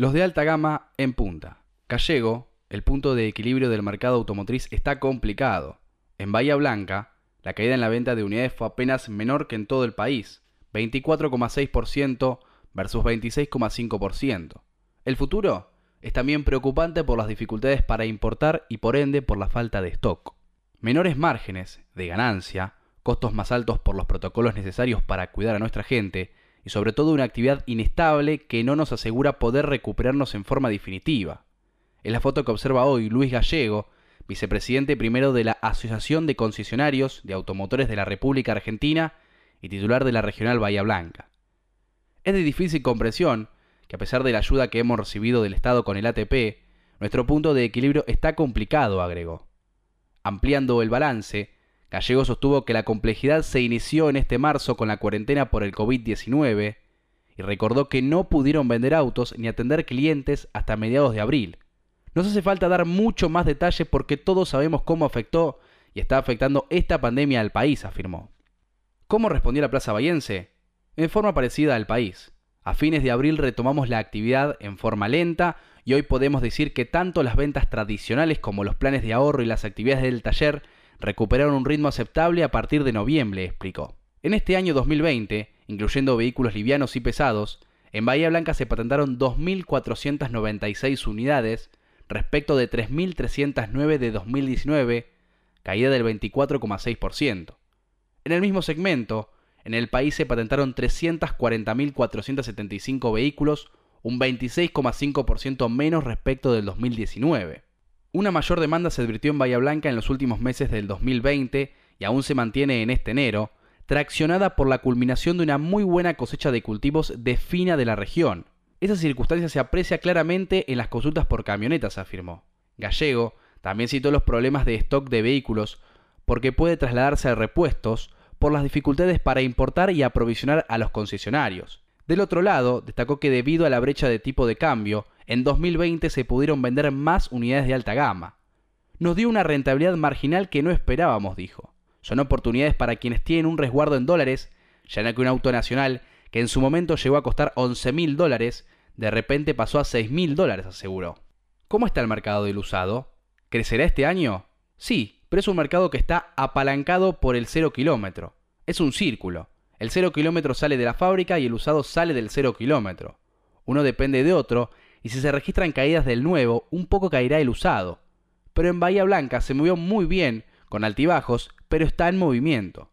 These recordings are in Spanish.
Los de alta gama en punta. Gallego, el punto de equilibrio del mercado automotriz está complicado. En Bahía Blanca, la caída en la venta de unidades fue apenas menor que en todo el país, 24,6% versus 26,5%. El futuro es también preocupante por las dificultades para importar y por ende por la falta de stock. Menores márgenes de ganancia, costos más altos por los protocolos necesarios para cuidar a nuestra gente y sobre todo una actividad inestable que no nos asegura poder recuperarnos en forma definitiva. Es la foto que observa hoy Luis Gallego, vicepresidente primero de la Asociación de Concesionarios de Automotores de la República Argentina y titular de la Regional Bahía Blanca. Es de difícil comprensión que a pesar de la ayuda que hemos recibido del Estado con el ATP, nuestro punto de equilibrio está complicado, agregó. Ampliando el balance, Gallego sostuvo que la complejidad se inició en este marzo con la cuarentena por el COVID-19 y recordó que no pudieron vender autos ni atender clientes hasta mediados de abril. Nos hace falta dar mucho más detalle porque todos sabemos cómo afectó y está afectando esta pandemia al país, afirmó. ¿Cómo respondió la Plaza Bayense? En forma parecida al país. A fines de abril retomamos la actividad en forma lenta y hoy podemos decir que tanto las ventas tradicionales como los planes de ahorro y las actividades del taller recuperaron un ritmo aceptable a partir de noviembre, explicó. En este año 2020, incluyendo vehículos livianos y pesados, en Bahía Blanca se patentaron 2.496 unidades respecto de 3.309 de 2019, caída del 24,6%. En el mismo segmento, en el país se patentaron 340.475 vehículos, un 26,5% menos respecto del 2019. Una mayor demanda se advirtió en Bahía Blanca en los últimos meses del 2020 y aún se mantiene en este enero, traccionada por la culminación de una muy buena cosecha de cultivos de fina de la región. Esa circunstancia se aprecia claramente en las consultas por camionetas, afirmó. Gallego también citó los problemas de stock de vehículos porque puede trasladarse a repuestos por las dificultades para importar y aprovisionar a los concesionarios. Del otro lado, destacó que debido a la brecha de tipo de cambio, en 2020 se pudieron vender más unidades de alta gama. Nos dio una rentabilidad marginal que no esperábamos, dijo. Son oportunidades para quienes tienen un resguardo en dólares, ya no que un auto nacional, que en su momento llegó a costar 11 mil dólares, de repente pasó a 6 mil dólares, aseguró. ¿Cómo está el mercado del usado? ¿Crecerá este año? Sí, pero es un mercado que está apalancado por el cero kilómetro. Es un círculo. El cero kilómetro sale de la fábrica y el usado sale del cero kilómetro. Uno depende de otro, y si se registran caídas del nuevo, un poco caerá el usado. Pero en Bahía Blanca se movió muy bien, con altibajos, pero está en movimiento.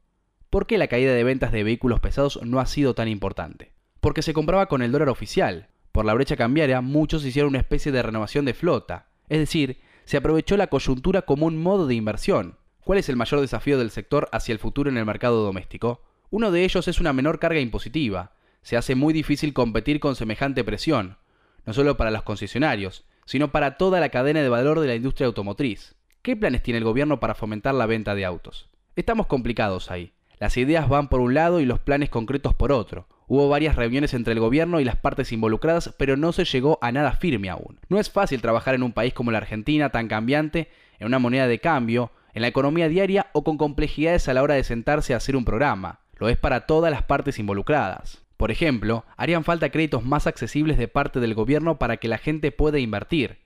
¿Por qué la caída de ventas de vehículos pesados no ha sido tan importante? Porque se compraba con el dólar oficial. Por la brecha cambiaria, muchos hicieron una especie de renovación de flota. Es decir, se aprovechó la coyuntura como un modo de inversión. ¿Cuál es el mayor desafío del sector hacia el futuro en el mercado doméstico? Uno de ellos es una menor carga impositiva. Se hace muy difícil competir con semejante presión, no solo para los concesionarios, sino para toda la cadena de valor de la industria automotriz. ¿Qué planes tiene el gobierno para fomentar la venta de autos? Estamos complicados ahí. Las ideas van por un lado y los planes concretos por otro. Hubo varias reuniones entre el gobierno y las partes involucradas, pero no se llegó a nada firme aún. No es fácil trabajar en un país como la Argentina, tan cambiante, en una moneda de cambio, en la economía diaria o con complejidades a la hora de sentarse a hacer un programa. Lo es para todas las partes involucradas. Por ejemplo, harían falta créditos más accesibles de parte del gobierno para que la gente pueda invertir.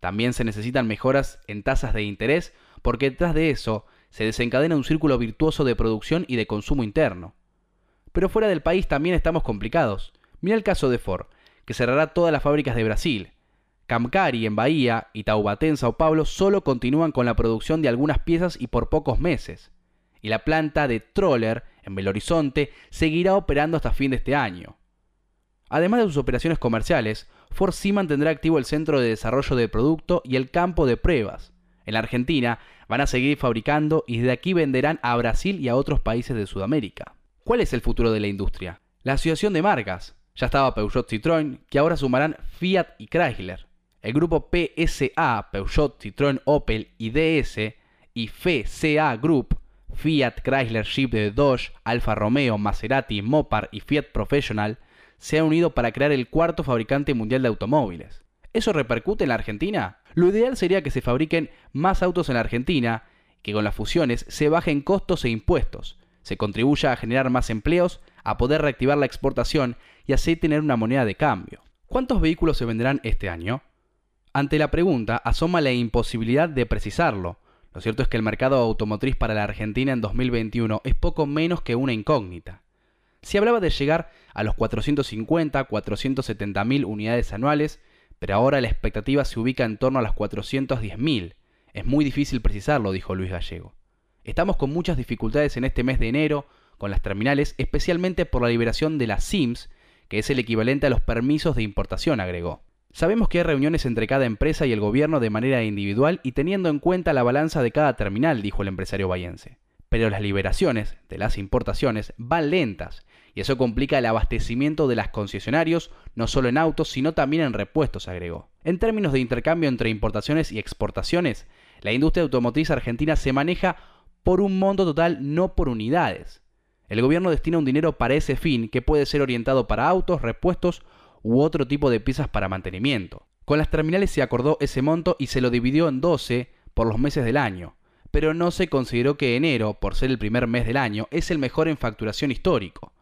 También se necesitan mejoras en tasas de interés porque detrás de eso se desencadena un círculo virtuoso de producción y de consumo interno pero fuera del país también estamos complicados. Mira el caso de Ford, que cerrará todas las fábricas de Brasil. Camcari en Bahía y Taubaté en Sao Paulo solo continúan con la producción de algunas piezas y por pocos meses. Y la planta de Troller en Belo Horizonte seguirá operando hasta fin de este año. Además de sus operaciones comerciales, Ford sí mantendrá activo el centro de desarrollo de producto y el campo de pruebas. En la Argentina van a seguir fabricando y desde aquí venderán a Brasil y a otros países de Sudamérica. ¿Cuál es el futuro de la industria? La asociación de marcas. Ya estaba Peugeot Citroën, que ahora sumarán Fiat y Chrysler. El grupo PSA, Peugeot, Citroën, Opel y DS, y FCA Group, Fiat, Chrysler, Jeep de Dodge, Alfa Romeo, Maserati, Mopar y Fiat Professional, se han unido para crear el cuarto fabricante mundial de automóviles. ¿Eso repercute en la Argentina? Lo ideal sería que se fabriquen más autos en la Argentina, que con las fusiones se bajen costos e impuestos, se contribuya a generar más empleos, a poder reactivar la exportación y así tener una moneda de cambio. ¿Cuántos vehículos se venderán este año? Ante la pregunta asoma la imposibilidad de precisarlo. Lo cierto es que el mercado automotriz para la Argentina en 2021 es poco menos que una incógnita. Se hablaba de llegar a los 450, 470 mil unidades anuales, pero ahora la expectativa se ubica en torno a las 410 mil. Es muy difícil precisarlo, dijo Luis Gallego. Estamos con muchas dificultades en este mes de enero con las terminales, especialmente por la liberación de las SIMS, que es el equivalente a los permisos de importación, agregó. Sabemos que hay reuniones entre cada empresa y el gobierno de manera individual y teniendo en cuenta la balanza de cada terminal, dijo el empresario bayense. Pero las liberaciones de las importaciones van lentas y eso complica el abastecimiento de las concesionarios, no solo en autos, sino también en repuestos, agregó. En términos de intercambio entre importaciones y exportaciones, la industria automotriz argentina se maneja por un monto total, no por unidades. El gobierno destina un dinero para ese fin que puede ser orientado para autos, repuestos u otro tipo de piezas para mantenimiento. Con las terminales se acordó ese monto y se lo dividió en 12 por los meses del año, pero no se consideró que enero, por ser el primer mes del año, es el mejor en facturación histórico.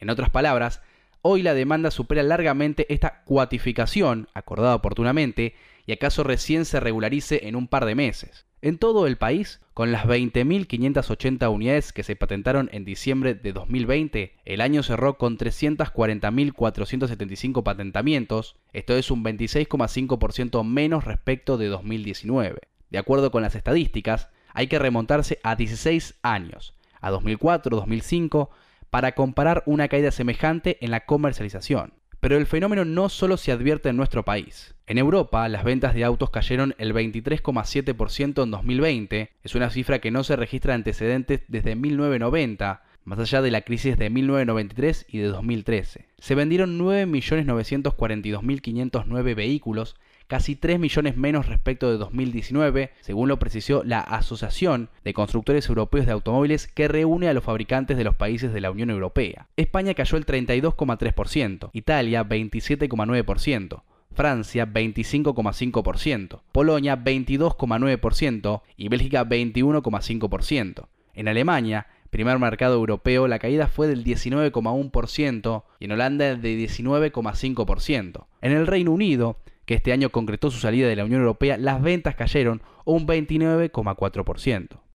En otras palabras, hoy la demanda supera largamente esta cuatificación, acordada oportunamente, y acaso recién se regularice en un par de meses. En todo el país, con las 20.580 unidades que se patentaron en diciembre de 2020, el año cerró con 340.475 patentamientos, esto es un 26,5% menos respecto de 2019. De acuerdo con las estadísticas, hay que remontarse a 16 años, a 2004-2005, para comparar una caída semejante en la comercialización. Pero el fenómeno no solo se advierte en nuestro país. En Europa, las ventas de autos cayeron el 23,7% en 2020, es una cifra que no se registra antecedentes desde 1990, más allá de la crisis de 1993 y de 2013. Se vendieron 9.942.509 vehículos, casi 3 millones menos respecto de 2019, según lo precisó la Asociación de Constructores Europeos de Automóviles que reúne a los fabricantes de los países de la Unión Europea. España cayó el 32,3%, Italia 27,9%. Francia 25,5%, Polonia 22,9% y Bélgica 21,5%. En Alemania, primer mercado europeo, la caída fue del 19,1% y en Holanda de 19,5%. En el Reino Unido, que este año concretó su salida de la Unión Europea, las ventas cayeron un 29,4%.